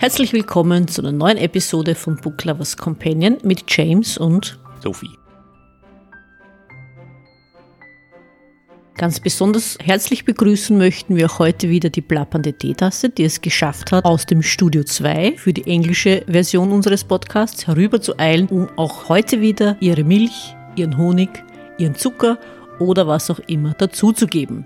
Herzlich willkommen zu einer neuen Episode von Book Lovers Companion mit James und Sophie. Ganz besonders herzlich begrüßen möchten wir heute wieder die plappernde Teetasse, die es geschafft hat, aus dem Studio 2 für die englische Version unseres Podcasts herüber zu eilen, um auch heute wieder ihre Milch, ihren Honig, ihren Zucker oder was auch immer dazuzugeben.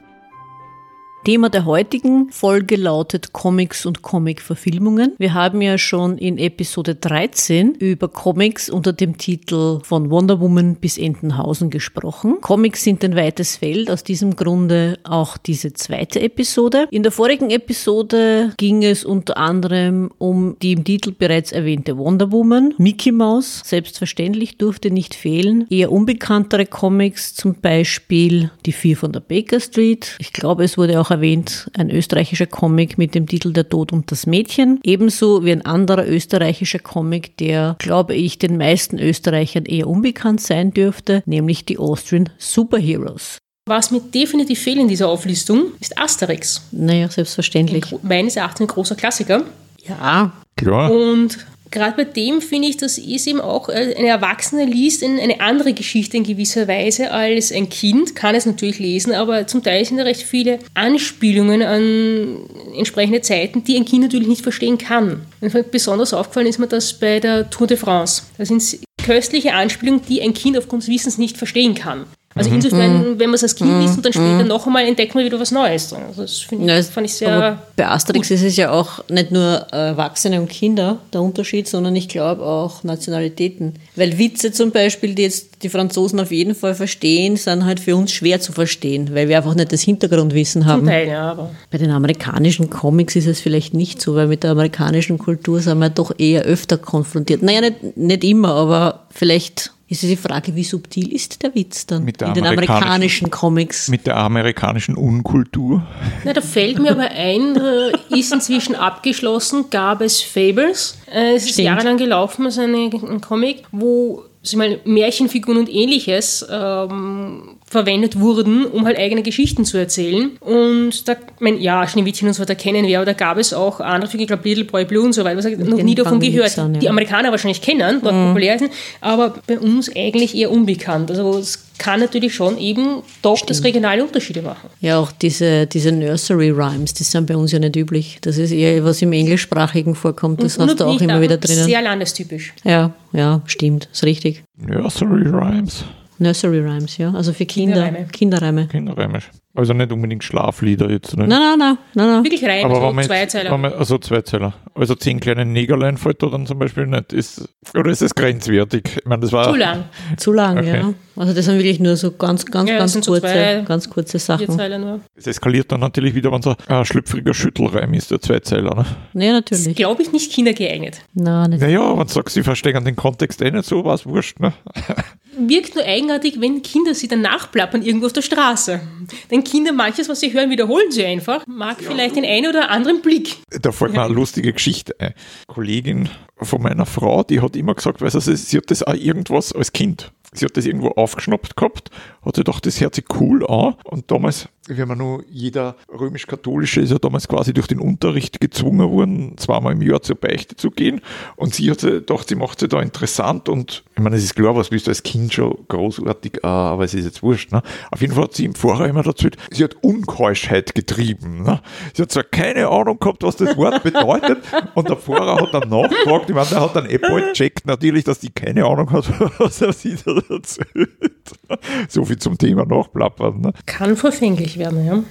Thema der heutigen Folge lautet Comics und Comic-Verfilmungen. Wir haben ja schon in Episode 13 über Comics unter dem Titel von Wonder Woman bis Entenhausen gesprochen. Comics sind ein weites Feld, aus diesem Grunde auch diese zweite Episode. In der vorigen Episode ging es unter anderem um die im Titel bereits erwähnte Wonder Woman, Mickey Mouse, selbstverständlich durfte nicht fehlen, eher unbekanntere Comics, zum Beispiel Die Vier von der Baker Street. Ich glaube, es wurde auch erwähnt, ein österreichischer Comic mit dem Titel Der Tod und das Mädchen. Ebenso wie ein anderer österreichischer Comic, der, glaube ich, den meisten Österreichern eher unbekannt sein dürfte, nämlich die Austrian Superheroes. Was mir definitiv fehlt in dieser Auflistung, ist Asterix. Naja, selbstverständlich. Meines Erachtens ein großer Klassiker. Ja. Klar. Und gerade bei dem finde ich, das ist eben auch, äh, eine Erwachsene liest eine andere Geschichte in gewisser Weise als ein Kind, kann es natürlich lesen, aber zum Teil sind da recht viele Anspielungen an entsprechende Zeiten, die ein Kind natürlich nicht verstehen kann. Und besonders aufgefallen ist mir das bei der Tour de France. Da sind köstliche Anspielungen, die ein Kind aufgrund des Wissens nicht verstehen kann. Also mhm. insofern, mhm. wenn man es als Kind liest und dann später mhm. noch einmal entdeckt man wieder was Neues. Also das ich, ja, fand ich sehr. bei Asterix gut. ist es ja auch nicht nur Erwachsene und Kinder der Unterschied, sondern ich glaube auch Nationalitäten. Weil Witze zum Beispiel, die jetzt die Franzosen auf jeden Fall verstehen, sind halt für uns schwer zu verstehen, weil wir einfach nicht das Hintergrundwissen haben. Zum Teil, ja, aber. Bei den amerikanischen Comics ist es vielleicht nicht so, weil mit der amerikanischen Kultur sind wir doch eher öfter konfrontiert. Naja, nicht, nicht immer, aber vielleicht ist die Frage, wie subtil ist der Witz dann mit der in den amerikanischen Comics? Mit der amerikanischen Unkultur. Na, da fällt mir aber ein, ist inzwischen abgeschlossen, gab es Fables. Äh, es ist Stimmt. jahrelang gelaufen, also ein Comic, wo mal, Märchenfiguren und ähnliches ähm, verwendet wurden, um halt eigene Geschichten zu erzählen. Und da, mein, ja, Schneewittchen und so weiter kennen wir, aber da gab es auch andere Figuren, ich glaube Little Boy Blue und so weiter, was ich noch nie davon gehört. An, ja. Die Amerikaner wahrscheinlich kennen, dort mhm. populär sind, aber bei uns eigentlich eher unbekannt. Also es kann natürlich schon eben doch Stimmt. das regionale Unterschiede machen. Ja, auch diese, diese Nursery Rhymes, die sind bei uns ja nicht üblich. Das ist eher was im englischsprachigen vorkommt, das und, hast du auch immer wieder drinnen. Sehr landestypisch. Ja, ja, stimmt, ist richtig. Nursery Rhymes. Nursery Rhymes, ja. Also für Kinder. Kinderreime. Kinderreime. Kinderreime. Also nicht unbedingt Schlaflieder jetzt. Nicht? Nein, nein, nein. nein, nein. Wirklich Reime, Aber so Zweizeiler. also Zweizeiler. Also zehn kleine Negerlein fällt da dann zum Beispiel nicht. Ist, oder ist es grenzwertig? Ich meine, das war Zu lang. Zu lang, okay. ja. Also das sind wirklich nur so ganz, ganz, ja, ganz, kurze, so ganz kurze Sachen. Es eskaliert dann natürlich wieder, wenn so ein schlüpfriger Schüttelreim ist, der Zweizeiler. Ne? Ja, natürlich. Das glaube ich nicht kindergeeignet. Nein, nicht. Naja, wenn du sagst, sie verstehen den Kontext eh nicht so, war es wurscht. Ne? wirkt nur eigenartig, wenn Kinder sie dann nachplappern irgendwo auf der Straße. Denn Kinder, manches, was sie hören, wiederholen sie einfach. Mag ja. vielleicht den einen oder anderen Blick. Da fällt mir eine lustige Geschichte ein. Kollegin von meiner Frau, die hat immer gesagt, weißt du, sie hat das auch irgendwas als Kind sie hat das irgendwo aufgeschnappt gehabt, hat sie gedacht, das hört sich cool an. Und damals, wie man nur, jeder römisch-katholische ist ja damals quasi durch den Unterricht gezwungen worden, zweimal im Jahr zur Beichte zu gehen. Und sie hat gedacht, sie macht sie da interessant. Und ich meine, es ist klar, was bist du als Kind schon großartig, aber es ist jetzt wurscht. Ne? Auf jeden Fall hat sie im Vorher immer dazu, sie hat Unkeuschheit getrieben. Ne? Sie hat zwar keine Ahnung gehabt, was das Wort bedeutet. und der Pfarrer hat dann nachgefragt, ich meine, der hat dann eh bald checkt natürlich, dass die keine Ahnung hat, was er sich da erzählt. So viel zum Thema Nachplappern. Ne? Kann verfänglich werden, ja.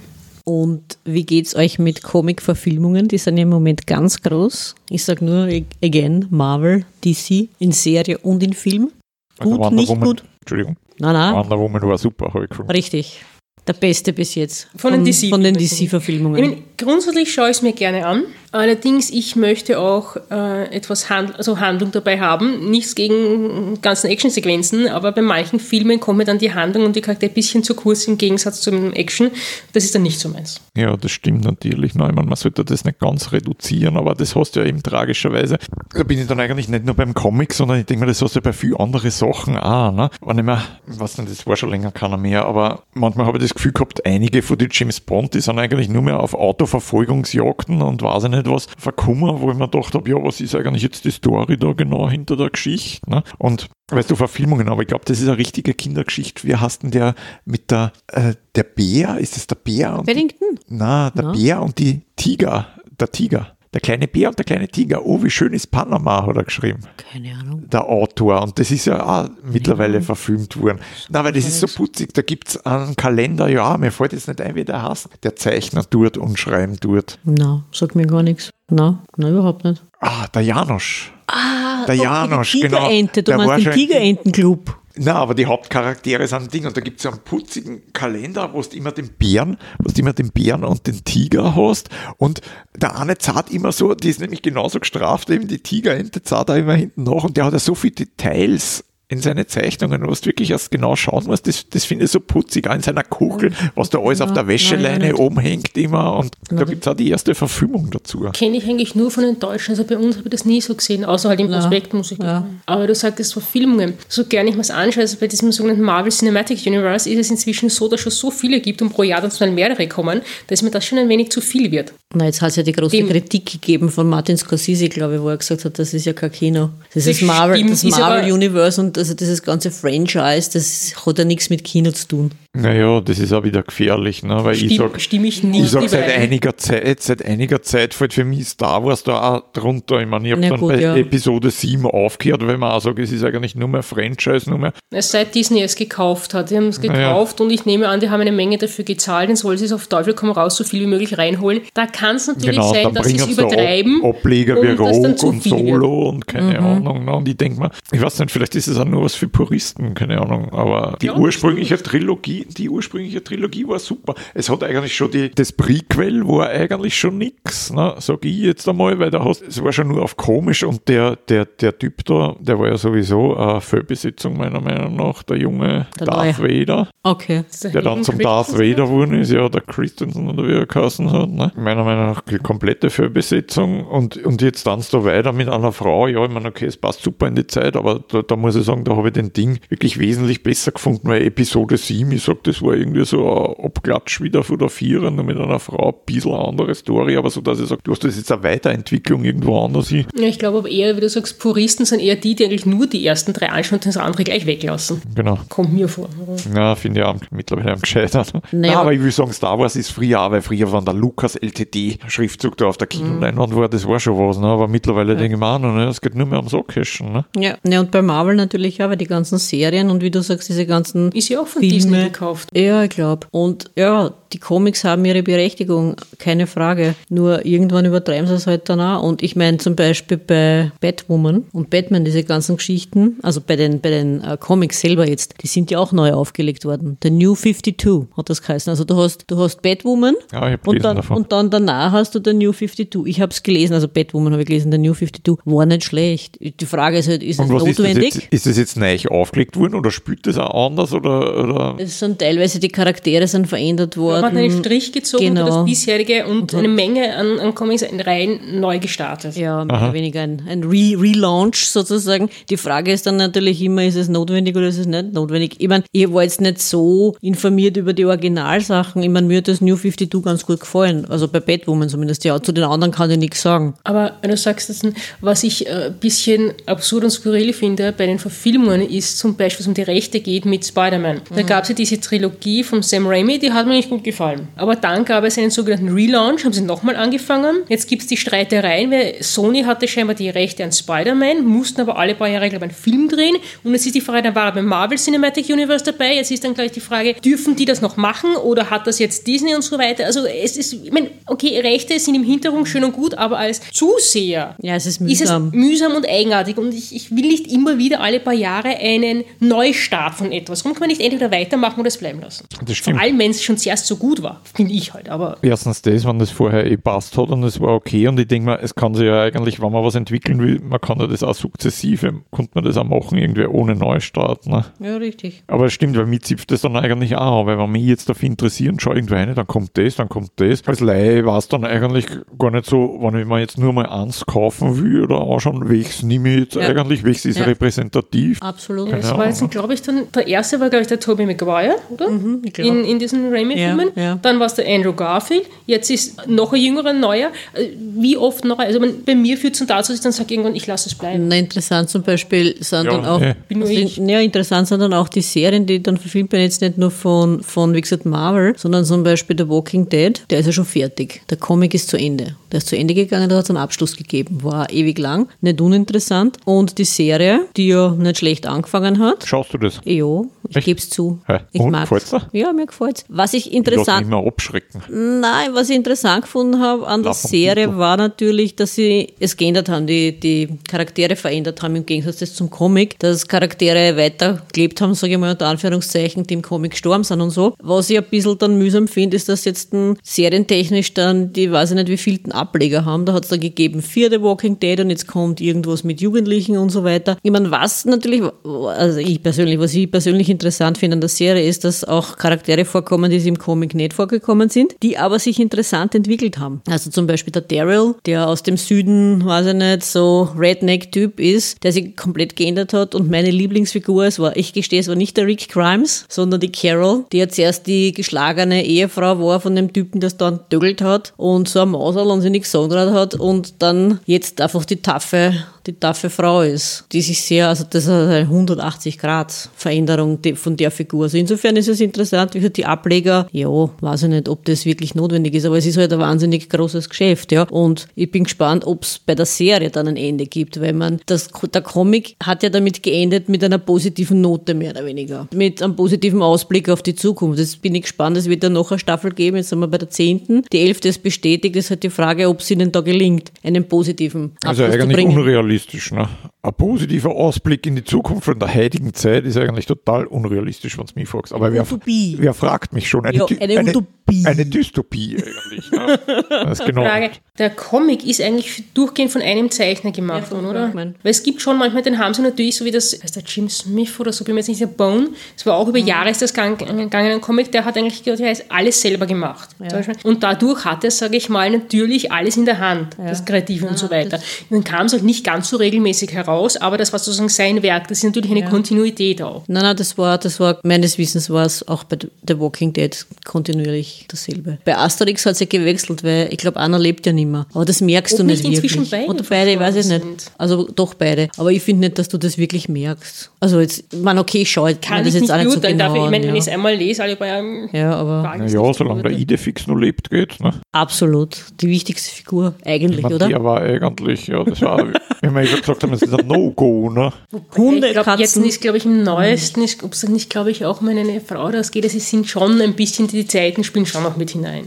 Und wie geht es euch mit Comic-Verfilmungen? Die sind ja im Moment ganz groß. Ich sage nur, again, Marvel, DC, in Serie und in Film. Also gut, also nicht Woman, gut. Entschuldigung. Nein, nein. Wonder Woman war super, habe ich gefunden. Richtig. Der beste bis jetzt. Von, von den DC. Von den DC-Verfilmungen. grundsätzlich schaue ich es mir gerne an. Allerdings, ich möchte auch äh, etwas Hand, also Handlung dabei haben. Nichts gegen ganzen Actionsequenzen, aber bei manchen Filmen kommt mir dann die Handlung und die Charakter ein bisschen zu kurz im Gegensatz zum Action. Das ist dann nicht so meins. Ja, das stimmt natürlich. Nein, man sollte das nicht ganz reduzieren, aber das hast du ja eben tragischerweise. Da bin ich dann eigentlich nicht nur beim Comic, sondern ich denke mir, das hast du ja bei vielen anderen Sachen auch. Ne? Wenn ich mir, was denn, das war schon länger keiner mehr, aber manchmal habe ich das Gefühl gehabt, einige von den James Bond, die sind eigentlich nur mehr auf Autoverfolgungsjagden und weiß ich nicht nicht was verkommen, wo ich mir gedacht habe, ja, was ist eigentlich jetzt die Story da genau hinter der Geschichte? Ne? Und weißt du, Verfilmungen, aber ich glaube, das ist eine richtige Kindergeschichte. Wie hast denn der mit der, äh, der Bär? Ist es der Bär? Und Paddington? Die, na, der Na? Bär und die Tiger. Der Tiger. Der kleine Bär und der kleine Tiger. Oh, wie schön ist Panama, hat er geschrieben Keine Ahnung. der Autor und das ist ja auch mittlerweile verfilmt worden. Na, weil das ist so putzig, da gibt's einen Kalender, ja, mir fällt jetzt nicht ein, wie der heißt, der Zeichner tut und schreiben tut. Na, sagt mir gar nichts. Na, na, überhaupt nicht. Ah, der Janosch. Ah, Der Janosch, die genau. Tigerente, du Der meinst den Tigerentenclub. Na, aber die Hauptcharaktere sind ein Ding und da gibt's ja einen putzigen Kalender, wo du immer den Bären, wo du immer den Bären und den Tiger hast. Und der eine zahlt immer so, die ist nämlich genauso gestraft, eben die Tigerente zahlt da immer hinten nach. Und der hat ja so viele Details in seine Zeichnungen, was du wirklich erst genau schauen musst, das, das finde ich so putzig, auch in seiner Kuchel, was da alles auf Na, der Wäscheleine nein, oben hängt immer und da gibt's auch die erste Verfilmung dazu. Kenne ich eigentlich nur von den Deutschen. Also bei uns habe ich das nie so gesehen, außer halt im Ja. Prospekt muss ich Ja. sagen. Aber du sagtest Verfilmungen. So gerne ich mir das anschaue, also bei diesem sogenannten Marvel Cinematic Universe ist es inzwischen so, dass es schon so viele gibt und pro Jahr dann mal mehrere kommen, dass mir das schon ein wenig zu viel wird. Na, jetzt hat es ja die große Dem- Kritik gegeben von Martin Scorsese, glaube ich, wo er gesagt hat, das ist ja kein Kino. Das ist Das Marvel, stimmt, das ist aber- Marvel-Universe und also dieses ganze Franchise, das hat ja nichts mit Kino zu tun. Naja, das ist auch wieder gefährlich, ne? weil ich Stimm, sag, stimme ich nicht Ich sage seit einiger Zeit, seit einiger Zeit fällt für mich Star Wars da auch drunter. Ich meine, ich habe dann gut, bei ja. Episode 7 aufgehört, weil man auch sagt, es ist eigentlich nur mehr Franchise, nur mehr. Seit Disney es gekauft hat. Die haben es ja. gekauft und ich nehme an, die haben eine Menge dafür gezahlt, dann soll sie es auf Teufel komm raus so viel wie möglich reinholen. Da kann es natürlich Genau, sein, dass sie es übertreiben. Ab Ableger wie Rogue und. Solo und keine Mhm. Ahnung. Ne? Und ich denke mal, ich weiß nicht, vielleicht ist es auch nur was für Puristen, keine Ahnung. Aber die Ja, ursprüngliche Trilogie, die ursprüngliche Trilogie war super. Es hat eigentlich schon die, das Prequel war eigentlich schon nix, ne? sag ich jetzt einmal, weil da hast, es war schon nur auf komisch und der, der, der Typ da, der war ja sowieso eine Fehlbesetzung meiner Meinung nach, der junge Der Darth Vader Okay. der dann zum Darth Vader geworden ist, ja, der Christensen oder wie er geheißen hat. Ne? Meiner Meinung nach die komplette Fehlbesetzung und, und jetzt tanzt du weiter mit einer Frau. Ja, ich meine, okay, es passt super in die Zeit, aber da, da muss ich sagen, da habe ich den Ding wirklich wesentlich besser gefunden, weil Episode 7, ich sag, das war irgendwie so ein Abklatsch wieder von der Vierer, nur mit einer Frau, ein bisschen eine andere Story, aber so, dass ich sage, du hast das jetzt eine Weiterentwicklung irgendwo anders hin. Ja, ich glaube aber eher, wie du sagst, Puristen sind eher die, die eigentlich nur die ersten drei anschauen und das andere gleich weglassen. Genau. Kommt mir vor. Ja, finde ich auch mittlerweile am gescheitern. Naja. Nein, aber ich will sagen, Star Wars ist früher auch, weil früher waren der Lukas LTD-Schriftzug da auf der Kinoleinwand war, das war schon was, ne? aber mittlerweile denke ich mir auch noch, ne? es geht nur mehr ums Abcashen. Ne? Ja. ja, und bei Marvel natürlich auch, weil die ganzen Serien und wie du sagst, diese ganzen Ist ja auch von Filme. Disney gekauft. Ja, ich glaube. Und ja, die Comics haben ihre Berechtigung, keine Frage. Nur irgendwann übertreiben sie es halt dann auch. Und ich meine zum Beispiel bei Batwoman und Batman, diese ganzen Geschichten, also bei den, bei den äh, Comics selber jetzt, die sind ja auch neu aufgelegt worden. The New 52 hat das geheißen. Also du hast, du hast Batwoman Ja, und, dann, davon. und dann danach hast du The New 52. Ich habe es gelesen, also Batwoman habe ich gelesen, The New 52 war nicht schlecht. Die Frage ist halt, ist es was ist das, notwendig? jetzt, ist das jetzt neu aufgelegt worden oder spielt das auch anders? Oder, oder? Es sind teilweise die Charaktere sind verändert worden. Man hat einen Strich gezogen Genau. das bisherige und eine Menge an, an Comics in Reihen neu gestartet. Ja, mehr oder weniger ein, ein Re Relaunch sozusagen. Die Frage ist dann natürlich immer, ist es notwendig oder ist es nicht notwendig? Ich meine, ich war jetzt nicht so informiert über die Originalsachen. Ich meine, mir hat das New 52 ganz gut gefallen. Also bei Batwoman zumindest. Ja, zu den anderen kann ich nichts sagen. Aber wenn du sagst, das, was ich ein bisschen absurd und skurril finde bei den Verfilmungen, ist zum Beispiel, wenn es um die Rechte geht mit Spider-Man. Da gab es ja diese Trilogie von Sam Raimi, die hat mir nicht gut gefallen. Aber dann gab es einen sogenannten Relaunch, haben sie nochmal angefangen. Jetzt gibt es die Streitereien, weil Sony hatte scheinbar die Rechte an Spider-Man, mussten aber alle paar Jahre, glaube ich, einen Film drehen. Und jetzt ist die Frage, dann war er beim Marvel Cinematic Universe dabei. Jetzt ist dann gleich die Frage, dürfen die das noch machen oder hat das jetzt Disney und so weiter? Also es ist, ich meine, okay, Rechte sind im Hintergrund schön und gut, aber als Zuseher Ja, es ist ist es mühsam. mühsam und eigenartig und ich, ich will nicht immer wieder alle paar Jahre einen Neustart von etwas. Warum kann man nicht entweder weitermachen oder es bleiben lassen? Das Vor stimmt. allem, wenn es schon zuerst so gut war, finde ich halt. Aber Erstens das, wenn das vorher eh passt hat und es war okay und ich denke mal, es kann sich ja eigentlich, wenn man was entwickeln will, man kann ja das auch sukzessive, konnte man das auch machen, irgendwie ohne Neustart. Ne? Ja, richtig. Aber es stimmt, weil mich zipft das dann eigentlich auch, weil wenn mich jetzt dafür interessiert, schau irgendwo rein, dann kommt das, dann kommt das. Als Laie war es dann eigentlich gar nicht so, wenn ich mir jetzt nur mal eins kaufen will oder anschauen, welches nehme ich jetzt Ja. eigentlich, welches ist Ja. repräsentativ. Absolut. das war jetzt, glaube ich, dann, der erste war, glaube ich, der Tobey Maguire, oder? ich glaub. in, in diesen Raimi-Filmen. Ja. Dann war es der Andrew Garfield, jetzt ist noch ein jüngerer, neuer. Äh, Wie oft noch? Also man, bei mir führt es dann dazu, dass ich dann sage, irgendwann, ich lasse es bleiben. Na, interessant zum Beispiel sind Ja, dann auch, sind, ich. ja, interessant sind dann auch die Serien, die dann verfilmt werden, jetzt nicht nur von, von, wie gesagt, Marvel, sondern zum Beispiel The Walking Dead, der ist ja schon fertig. Der Comic ist zu Ende. Der ist zu Ende gegangen, da hat es einen Abschluss gegeben. War ewig lang, nicht uninteressant. Und die Serie, die ja nicht schlecht angefangen hat, Schaust du das? ja, ich gebe es zu. Hä? Ich dir? Ja, mir gefällt's. Was ich Ich interessant immer abschrecken. Nein, was ich interessant gefunden habe an der Serie war natürlich, dass sie es geändert haben, die, die Charaktere verändert haben im Gegensatz zum Comic, dass Charaktere weitergelebt haben, sage ich mal unter Anführungszeichen, die im Comic gestorben sind und so. Was ich ein bisschen dann mühsam finde, ist, dass jetzt ein serientechnisch dann, die weiß ich nicht, wie vielten Ableger haben. Da hat es dann gegeben Fear the Walking Dead und jetzt kommt irgendwas mit Jugendlichen und so weiter. Ich meine, was natürlich, also ich persönlich, was ich persönlich interessant finde an der Serie ist, dass auch Charaktere vorkommen, die sie im Comic nicht vorgekommen sind, die aber sich interessant entwickelt haben. Also zum Beispiel der Daryl, der aus dem Süden, weiß ich nicht, so Redneck-Typ ist, der sich komplett geändert hat und meine Lieblingsfigur, es war, ich gestehe, es war nicht der Rick Grimes, sondern die Carol, die ja zuerst die geschlagene Ehefrau war von dem Typen, der es dann dögelt hat und so ein Mauserl und sie nichts gesagt hat und dann jetzt einfach die taffe, die taffe Frau ist, die sich sehr, also das ist eine 180 Grad Veränderung die- von der Figur. Also insofern ist es interessant, wie gesagt, die Ableger, ja, weiß ich nicht, ob das wirklich notwendig ist, aber es ist halt ein wahnsinnig großes Geschäft, ja. Und ich bin gespannt, ob es bei der Serie dann ein Ende gibt, weil man, das, der Comic hat ja damit geendet mit einer positiven Note mehr oder weniger. Mit einem positiven Ausblick auf die Zukunft. Jetzt bin ich gespannt, es wird dann noch eine Staffel geben, jetzt sind wir bei der zehnten. Die elfte ist bestätigt, es ist halt die Frage, ob es ihnen da gelingt, einen positiven Also Abschluss zu eigentlich bringen. unrealistisch. Ne? Ein positiver Ausblick in die Zukunft von der heutigen Zeit ist eigentlich total unrealistisch, wenn du mich fragst. Aber wer, wer fragt mich schon? Eine, Ja, Dy- eine Utopie. Eine Dystopie eigentlich. Ne? Das ist genau. Frage, der Comic ist eigentlich durchgehend von einem Zeichner gemacht Ja, worden, oder? Kirkman. Weil es gibt schon manchmal, den haben sie natürlich so wie das, heißt der Jim Smith oder so, bin mir jetzt nicht sicher, Bone, das war auch über Jahre ist das gang- gegangen, ein Comic, der hat eigentlich der hat alles selber gemacht. Beispiel. Und dadurch hat er, sage ich mal, natürlich alles in der Hand, das Kreative und so weiter. Dann kam es halt nicht ganz so regelmäßig heraus, aber das war sozusagen sein Werk, das ist natürlich eine Kontinuität auch. Nein, nein, das war, das war, meines Wissens war es auch bei The Walking Dead kontinuierlich dasselbe. Bei Asterix hat es ja gewechselt, weil ich glaube, einer lebt ja nicht mehr. Aber das merkst Ob du nicht nicht wirklich. beide Oder beide, ich weiß ich nicht. Also doch beide. Aber ich finde nicht, dass du das wirklich merkst. Also jetzt, ich meine, okay, schau, ich Kann mir ich das jetzt nicht auch nicht so beurteilen. genau Dafür, ich meine, wenn ich es ja. einmal lese, alle bei einem ja, aber Ja, zu solange der. Idefix noch lebt, geht's. Ne? absolut die wichtigste Figur eigentlich, Ich mein, oder? Der war eigentlich, ja, das war, wie wir eben gesagt haben, es ist ein No-Go. Ne? Hunde, ich glaube, jetzt Katzen. ist, glaube ich, im neuesten, ist, ob es nicht, glaube ich, auch mal eine Frau rausgeht, also es sind schon ein bisschen, die Zeiten spielen schon noch mit hinein.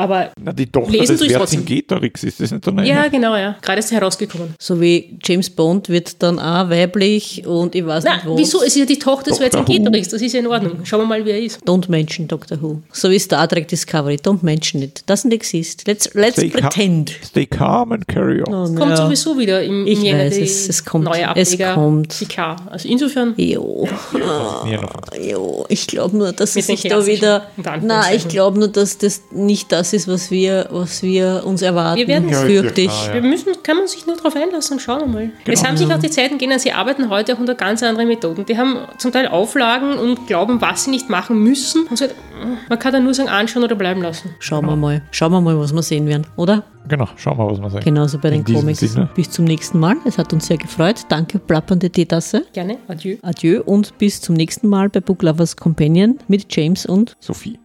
Aber Na, die Tochter Lesen des trotzdem. Vercingetorix, ist das nicht so eine? ja, genau, ja. Gerade ist herausgekommen. So wie James Bond wird dann auch weiblich und ich weiß Na, nicht was. wieso? Es ist ja die Tochter des. Vercingetorix, das ist ja in Ordnung. Schauen wir mal, wer er ist. Don't mention Doctor Who. So wie Star Trek Discovery. Don't mention it. Doesn't exist. Let's, let's Stay, ca- pretend. stay calm and carry on. Oh, Kommt ja. sowieso wieder im, Ich im Jänner weiß es, es kommt, neue es kommt. Picard. Also insofern, Jo, jo, ich glaube nur, dass es sich da wieder. Nein, ich glaube nur, dass das nicht das ist, was wir, was wir uns erwarten. Wir werden es- Ja, fürchte ja, ich. klar, ja. wir müssen, kann man sich nur darauf einlassen, schauen wir mal. Es Genau. haben sich auch die Zeiten geändert, sie arbeiten heute auch unter ganz anderen Methoden. Die haben zum Teil Auflagen und glauben, was sie nicht machen müssen. Und so, man kann dann nur sagen, anschauen oder bleiben lassen. Schauen wir mal. Schauen wir mal, was wir sehen werden, oder? Genau, schauen wir, was wir sagen. Genauso bei den In Comics. Sinne. Bis zum nächsten Mal. Es hat uns sehr gefreut. Danke, plappernde Teetasse. Gerne, adieu. Adieu und bis zum nächsten Mal bei Book Lovers Companion mit James und Sophie.